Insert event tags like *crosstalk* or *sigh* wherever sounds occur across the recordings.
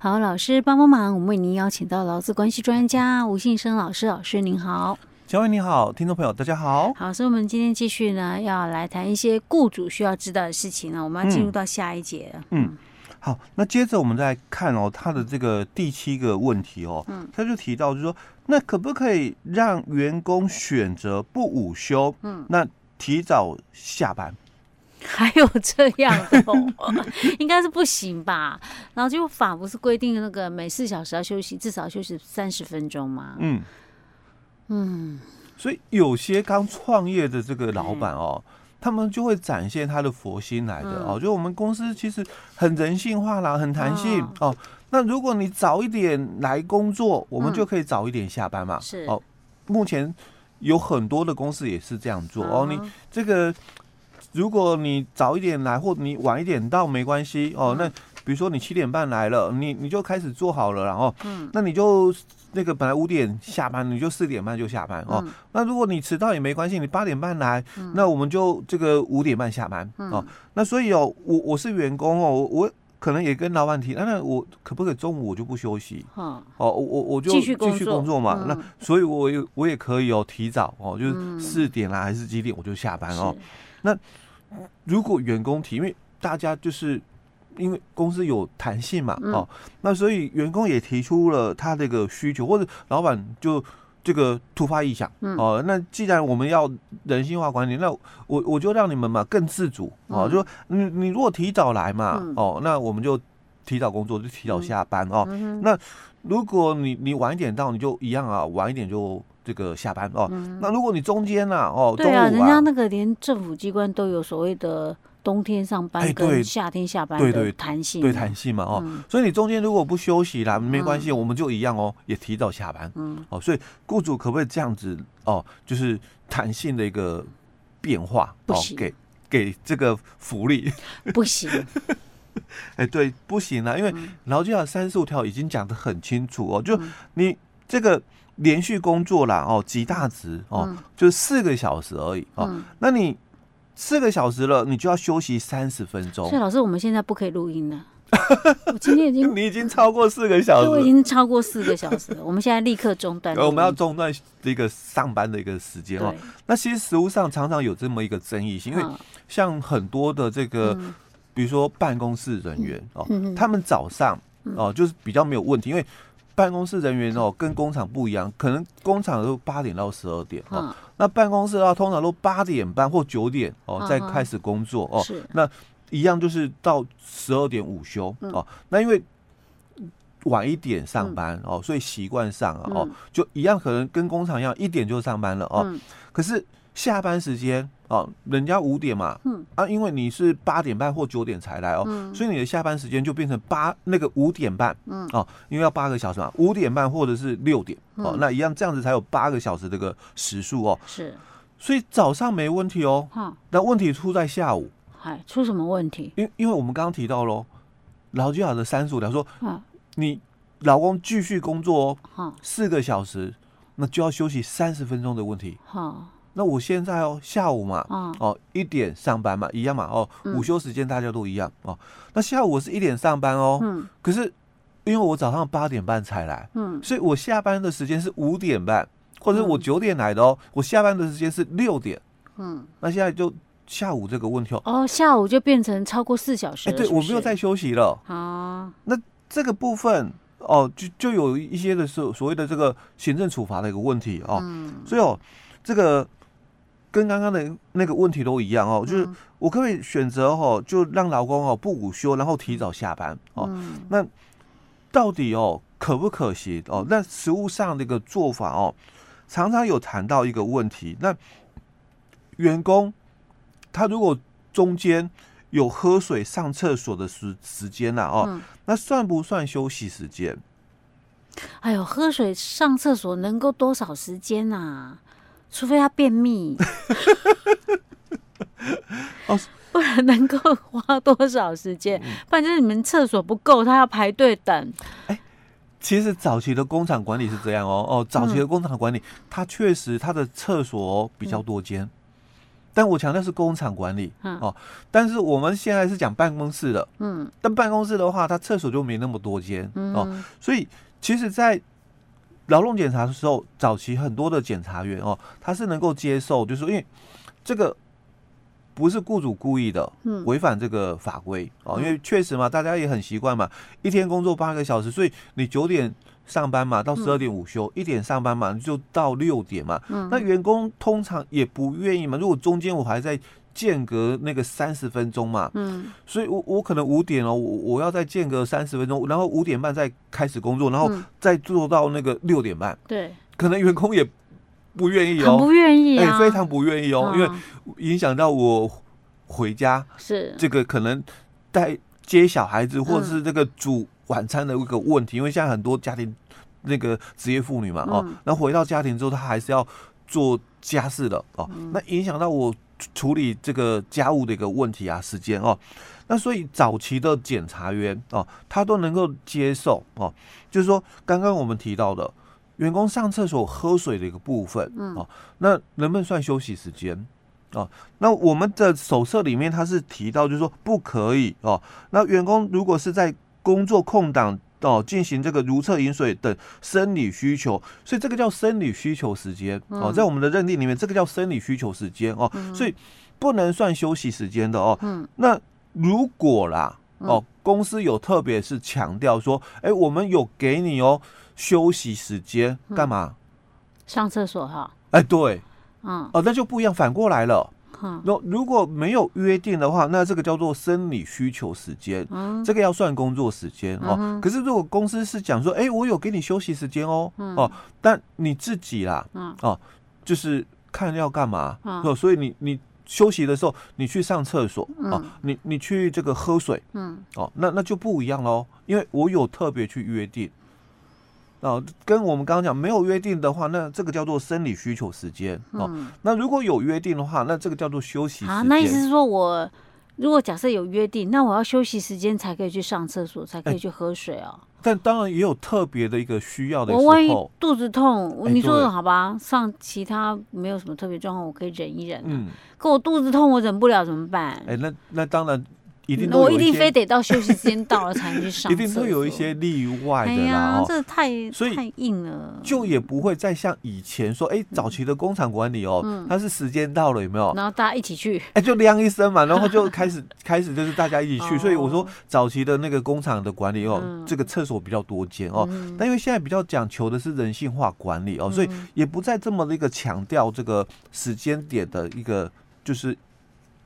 好，老师帮帮忙，我们为您邀请到劳资关系专家吴信生老师，老师您好。小伟你好，听众朋友大家好。好，所以我们今天继续呢，要来谈一些雇主需要知道的事情呢。我们要进入到下一节。嗯。嗯好，那接着我们再看哦，他的这个第七个问题哦，嗯，他就提到就是说，那可不可以让员工选择不午休？嗯，那提早下班？*laughs* 还有这样的哦，*laughs* 应该是不行吧？然后就法不是规定那个每四小时要休息，至少休息三十分钟吗？嗯嗯，所以有些刚创业的这个老板哦。嗯他们就会展现他的佛心来的哦，就我们公司其实很人性化啦，很弹性哦。那如果你早一点来工作，我们就可以早一点下班嘛。是哦，目前有很多的公司也是这样做哦。你这个，如果你早一点来，或你晚一点到没关系哦。那比如说你七点半来了，你你就开始做好了，然后嗯，那你就。那个本来五点下班，你就四点半就下班哦。那如果你迟到也没关系，你八点半来，那我们就这个五点半下班哦。那所以哦，我我是员工哦，我可能也跟老板提，那我可不可以中午我就不休息？哦，我我我就继续工作嘛。那所以我也我也可以哦，提早哦，就是四点啦还是几点我就下班哦。那如果员工提，因为大家就是。因为公司有弹性嘛，哦，那所以员工也提出了他这个需求，或者老板就这个突发异想，哦，那既然我们要人性化管理，那我我就让你们嘛更自主，哦，就说你你如果提早来嘛，哦，那我们就提早工作，就提早下班哦。那如果你你晚一点到，你就一样啊，晚一点就这个下班哦。那如果你中间啊，哦，对啊，人家那个连政府机关都有所谓的。冬天上班跟夏天下班对弹性，对弹性嘛哦，所以你中间如果不休息啦，没关系，我们就一样哦，也提早下班。嗯，哦，所以雇主可不可以这样子哦？就是弹性的一个变化，不行，给给这个福利 *laughs* 不行。*laughs* 哎，对，不行啊，因为劳基法三十五条已经讲得很清楚哦，就你这个连续工作啦哦，极大值哦，就四个小时而已哦，那你。四个小时了，你就要休息三十分钟。所以老师，我们现在不可以录音了。我今天已经，*laughs* 你已经超过四个小时，我已经超过四个小时了。我们现在立刻中断。我们要中断这个上班的一个时间哦。那其实实务上常常有这么一个争议性，因为像很多的这个，比如说办公室人员哦，他们早上哦就是比较没有问题，因为。办公室人员哦，跟工厂不一样，可能工厂都八点到十二点哦，那办公室的话，通常都八点半或九点哦，再开始工作哦。那一样就是到十二点午休哦。那因为晚一点上班哦，所以习惯上啊哦，就一样，可能跟工厂一样，一点就上班了哦。可是下班时间。哦，人家五点嘛，嗯。啊，因为你是八点半或九点才来哦，嗯、所以你的下班时间就变成八那个五点半，嗯。哦，因为要八个小时嘛，五点半或者是六点，嗯、哦，那一样这样子才有八个小时这个时数哦，是，所以早上没问题哦，哈，那问题出在下午，哎，出什么问题？因因为我们刚刚提到喽，劳基法的三十五条说，啊，你老公继续工作哦，哈，四个小时，那就要休息三十分钟的问题，哈。那我现在哦，下午嘛，哦，一点上班嘛，一样嘛，哦，午休时间大家都一样哦。那下午我是一点上班哦，嗯，可是因为我早上八点半才来，嗯，所以我下班的时间是五点半，或者我九点来的哦，我下班的时间是六点，嗯，那现在就下午这个问题哦，哦，下午就变成超过四小时，哎，对，我没有再休息了，啊，那这个部分哦，就就有一些的所所谓的这个行政处罚的一个问题哦，所以哦，这个。跟刚刚的那个问题都一样哦，就是我可不可以选择哦，就让老公哦不午休，然后提早下班哦。那到底哦可不可行哦？那实物上的一个做法哦，常常有谈到一个问题。那员工他如果中间有喝水、上厕所的时时间呐哦，那算不算休息时间？哎呦，喝水、上厕所能够多少时间啊？除非他便秘，*laughs* 哦，不然能够花多少时间？不然就是你们厕所不够，他要排队等。哎，其实早期的工厂管理是这样哦，哦，早期的工厂管理，它确实它的厕所比较多间，但我强调是工厂管理、嗯、哦。但是我们现在是讲办公室的，嗯，但办公室的话，它厕所就没那么多间、嗯、哦。所以其实，在劳动检查的时候，早期很多的检查员哦，他是能够接受，就是说因为这个不是雇主故意的，违反这个法规哦。因为确实嘛，大家也很习惯嘛，一天工作八个小时，所以你九点。上班嘛，到十二点午休，一、嗯、点上班嘛，就到六点嘛。嗯、那员工通常也不愿意嘛。如果中间我还在间隔那个三十分钟嘛，嗯，所以我我可能五点哦，我我要再间隔三十分钟，然后五点半再开始工作，然后再做到那个六点半。对、嗯，可能员工也不愿意哦，不愿意啊、欸，非常不愿意哦，嗯、因为影响到我回家是。这个可能带接小孩子，或者是这个煮。嗯晚餐的一个问题，因为现在很多家庭那个职业妇女嘛，哦，那回到家庭之后，她还是要做家事的哦，那影响到我处理这个家务的一个问题啊，时间哦，那所以早期的检察员哦，他都能够接受哦，就是说刚刚我们提到的员工上厕所喝水的一个部分哦，那能不能算休息时间？哦，那我们的手册里面他是提到，就是说不可以哦，那员工如果是在工作空档哦，进行这个如厕饮水等生理需求，所以这个叫生理需求时间哦，在我们的认定里面，这个叫生理需求时间哦，所以不能算休息时间的哦。嗯那如果啦哦，公司有特别是强调说，哎，我们有给你哦休息时间干嘛？上厕所哈？哎，对，嗯，哦，那就不一样，反过来了。那如果没有约定的话，那这个叫做生理需求时间，嗯、这个要算工作时间哦。嗯、可是如果公司是讲说，哎、欸，我有给你休息时间哦，嗯、哦，但你自己啦，嗯、哦，就是看要干嘛，哦、嗯，所以你你休息的时候，你去上厕所，嗯、哦，你你去这个喝水，嗯，哦，那那就不一样喽，因为我有特别去约定。哦，跟我们刚刚讲没有约定的话，那这个叫做生理需求时间哦。嗯、那如果有约定的话，那这个叫做休息时间。啊，那意思是说我如果假设有约定，那我要休息时间才可以去上厕所，才可以去喝水哦。欸、但当然也有特别的一个需要的时候。我万一肚子痛，你说的好吧？欸、上其他没有什么特别状况，我可以忍一忍、啊。嗯。可我肚子痛，我忍不了怎么办？哎、欸，那那当然。一定我一定非得到休息时间到了才能去上。一定会有一些例外的啦。这太所以太硬了，就也不会再像以前说，哎，早期的工厂管理哦，它是时间到了有没有？然后大家一起去，哎，就亮一声嘛，然后就开始开始就是大家一起去。*laughs* 所以我说早期的那个工厂的管理哦，这个厕所比较多间哦，但因为现在比较讲求的是人性化管理哦，所以也不再这么的一个强调这个时间点的一个就是。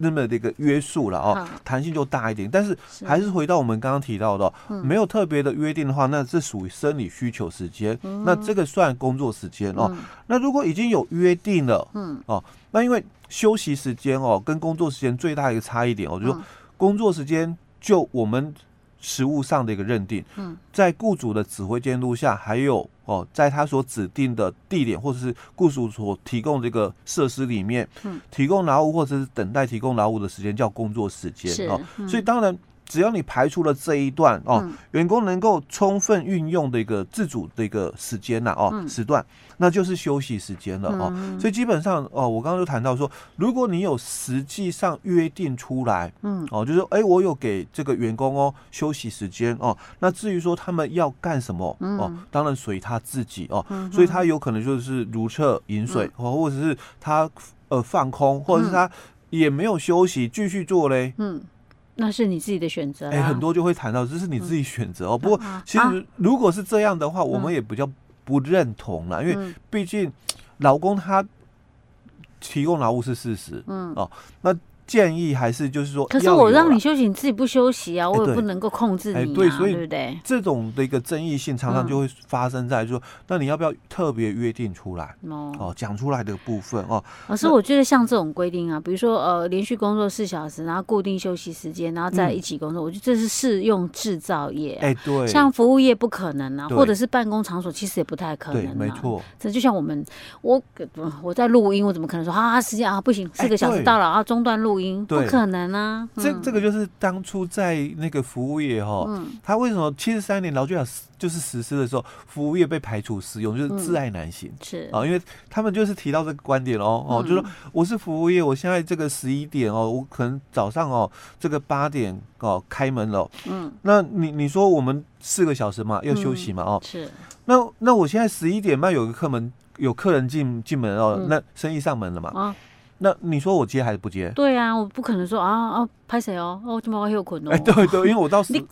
那么的一个约束了哦，弹性就大一点，但是还是回到我们刚刚提到的，没有特别的约定的话，那是属于生理需求时间，那这个算工作时间哦。那如果已经有约定了，嗯。哦，那因为休息时间哦跟工作时间最大一个差异点哦，就是说工作时间就我们。实务上的一个认定，在雇主的指挥监督下，还有哦，在他所指定的地点或者是雇主所提供这个设施里面，提供劳务或者是等待提供劳务的时间叫工作时间哦，所以当然。只要你排除了这一段哦，员工能够充分运用的一个自主的一个时间呐哦时段，那就是休息时间了哦。所以基本上哦，我刚刚就谈到说，如果你有实际上约定出来，嗯。哦，就是说哎，我有给这个员工哦休息时间哦，那至于说他们要干什么哦，当然随他自己哦，所以他有可能就是如厕饮水哦，或者是他呃放空，或者是他也没有休息继续做嘞，嗯。那是你自己的选择。哎，很多就会谈到这是你自己选择哦。不过其实如果是这样的话，我们也比较不认同了，因为毕竟老公他提供劳务是事实，嗯哦，那。建议还是就是说，可是我让你休息，你自己不休息啊，我也不能够控制你啊，对不对？这种的一个争议性常常就会发生在说，那你要不要特别约定出来？哦，讲出来的部分哦。老师，我觉得像这种规定啊，比如说呃，连续工作四小时，然后固定休息时间，然后在一起工作，我觉得这是适用制造业。哎，对，像服务业不可能啊，或者是办公场所，其实也不太可能。没错，这就像我们，我我在录音，我怎么可能说啊时间啊不行，四个小时到了啊中断录不可能啊！这这个就是当初在那个服务业哈，嗯，他为什么七十三年劳基法就是实施的时候，服务业被排除适用，就是自爱难行，是。啊，因为他们就是提到这个观点哦哦，就说我是服务业，我现在这个十一点哦，我可能早上哦这个八点哦开门了，嗯，那你你说我们四个小时嘛要休息嘛哦，是，那那我现在十一点半有个客门。有客人进进门哦，那生意上门了嘛？啊，那你说我接还是不接？对啊，我不可能说啊啊，拍谁哦？哦，怎么我还有困哦。哎，对对，因为我到时你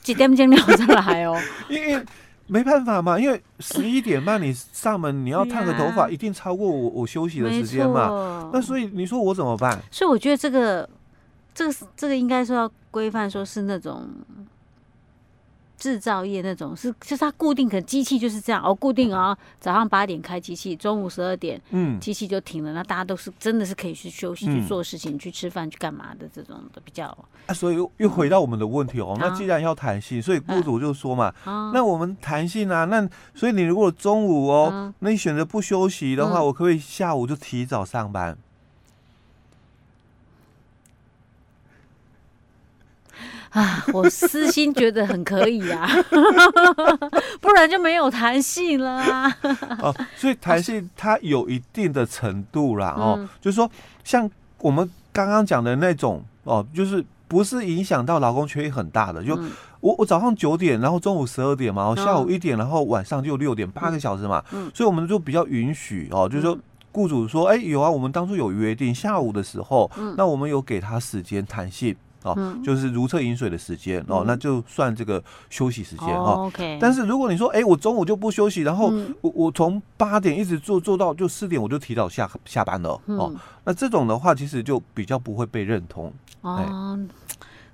几点钟了再来哦？*laughs* 因为没办法嘛，因为十一点半你上门，你要烫个头发，一定超过我我休息的时间嘛。那所以你说我怎么办？所以我觉得这个这个这个应该说要规范，说是那种。制造业那种是，就是它固定，可机器就是这样哦，固定哦，早上八点开机器，中午十二点，嗯，机器就停了。那大家都是真的是可以去休息、去做事情、去吃饭、去干嘛的这种的比较。啊，所以又又回到我们的问题哦。那既然要弹性，所以雇主就说嘛，那我们弹性啊，那所以你如果中午哦，那你选择不休息的话，我可不可以下午就提早上班？啊，我私心觉得很可以啊，*laughs* 不然就没有弹性了啊。哦，所以弹性它有一定的程度啦，哦，嗯、就是说像我们刚刚讲的那种哦，就是不是影响到劳工权益很大的，就我我早上九点，然后中午十二点嘛，下午一点，然后晚上就六点，八个小时嘛，嗯，所以我们就比较允许哦，就是说雇主说，哎，有啊，我们当初有约定下午的时候，嗯，那我们有给他时间弹性。哦，嗯、就是如厕饮水的时间哦，那就算这个休息时间哦。OK。但是如果你说，哎、欸，我中午就不休息，然后我我从八点一直做做到就四点，我就提早下下班了、嗯、哦。那这种的话，其实就比较不会被认同。哦。欸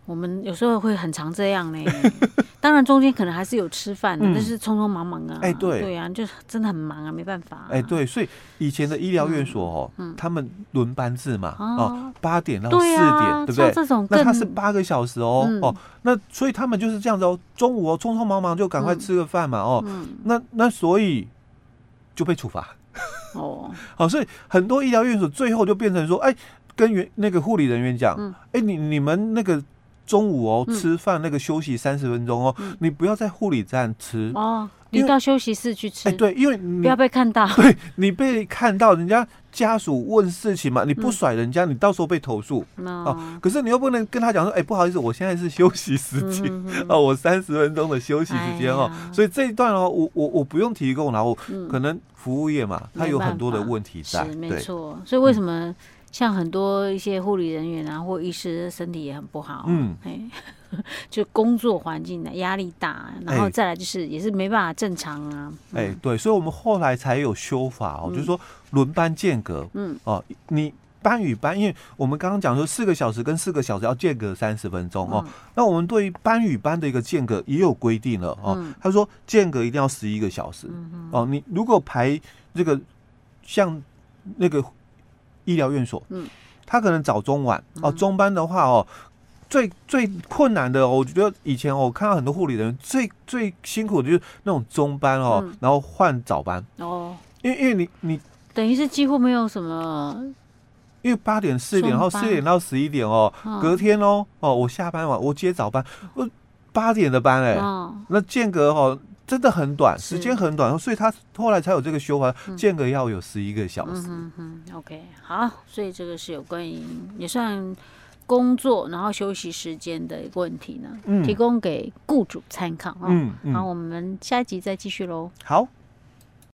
我们有时候会很常这样呢，*laughs* 当然中间可能还是有吃饭的，但是匆匆忙忙啊。哎，对，对啊，就真的很忙啊，没办法。哎，对，所以以前的医疗院所哦，他们轮班制嘛，哦，八点到四点，对不对？这种那他是八个小时哦，哦，那所以他们就是这样子哦，中午哦，匆匆忙忙就赶快吃个饭嘛，哦，那那所以就被处罚。哦，*laughs* 好，所以很多医疗院所最后就变成说，哎，跟原那个护理人员讲，哎，你你们那个。中午哦，吃饭那个休息三十分钟哦，嗯、你不要在护理站吃哦，你到休息室去吃。哎，对，因为你不要被看到，*laughs* 对你被看到，人家家属问事情嘛，你不甩人家，嗯、你到时候被投诉。可是你又不能跟他讲说，哎，不好意思，我现在是休息时间、哦，*laughs* 我三十分钟的休息时间哦，哎、所以这一段哦，我我我不用提供，然后可能服务业嘛，它有很多的问题在，是没错。所以为什么？嗯像很多一些护理人员啊，或医师身体也很不好，嗯，哎，*laughs* 就工作环境的压力大，然后再来就是也是没办法正常啊，哎，嗯、对，所以我们后来才有修法哦，嗯、就是说轮班间隔，嗯，哦，你班与班，因为我们刚刚讲说四个小时跟四个小时要间隔三十分钟哦，嗯、那我们对于班与班的一个间隔也有规定了哦，嗯、他说间隔一定要十一个小时，哦，你如果排这个像那个。医疗院所，嗯，他可能早中晚哦，中班的话哦，最最困难的，我觉得以前我看到很多护理人员最最辛苦的就是那种中班哦，然后换早班。哦，因为因为你你等于是几乎没有什么，因为八点四点，然后四点到十一点哦，隔天哦哦，我下班晚我接早班，我八点的班哎，那间隔哦。真的很短，时间很短，所以他后来才有这个修法，间隔要有十一个小时。嗯嗯，OK，好，所以这个是有关于也算工作然后休息时间的一个问题呢，嗯、提供给雇主参考啊。嗯，嗯好，我们下一集再继续喽。好。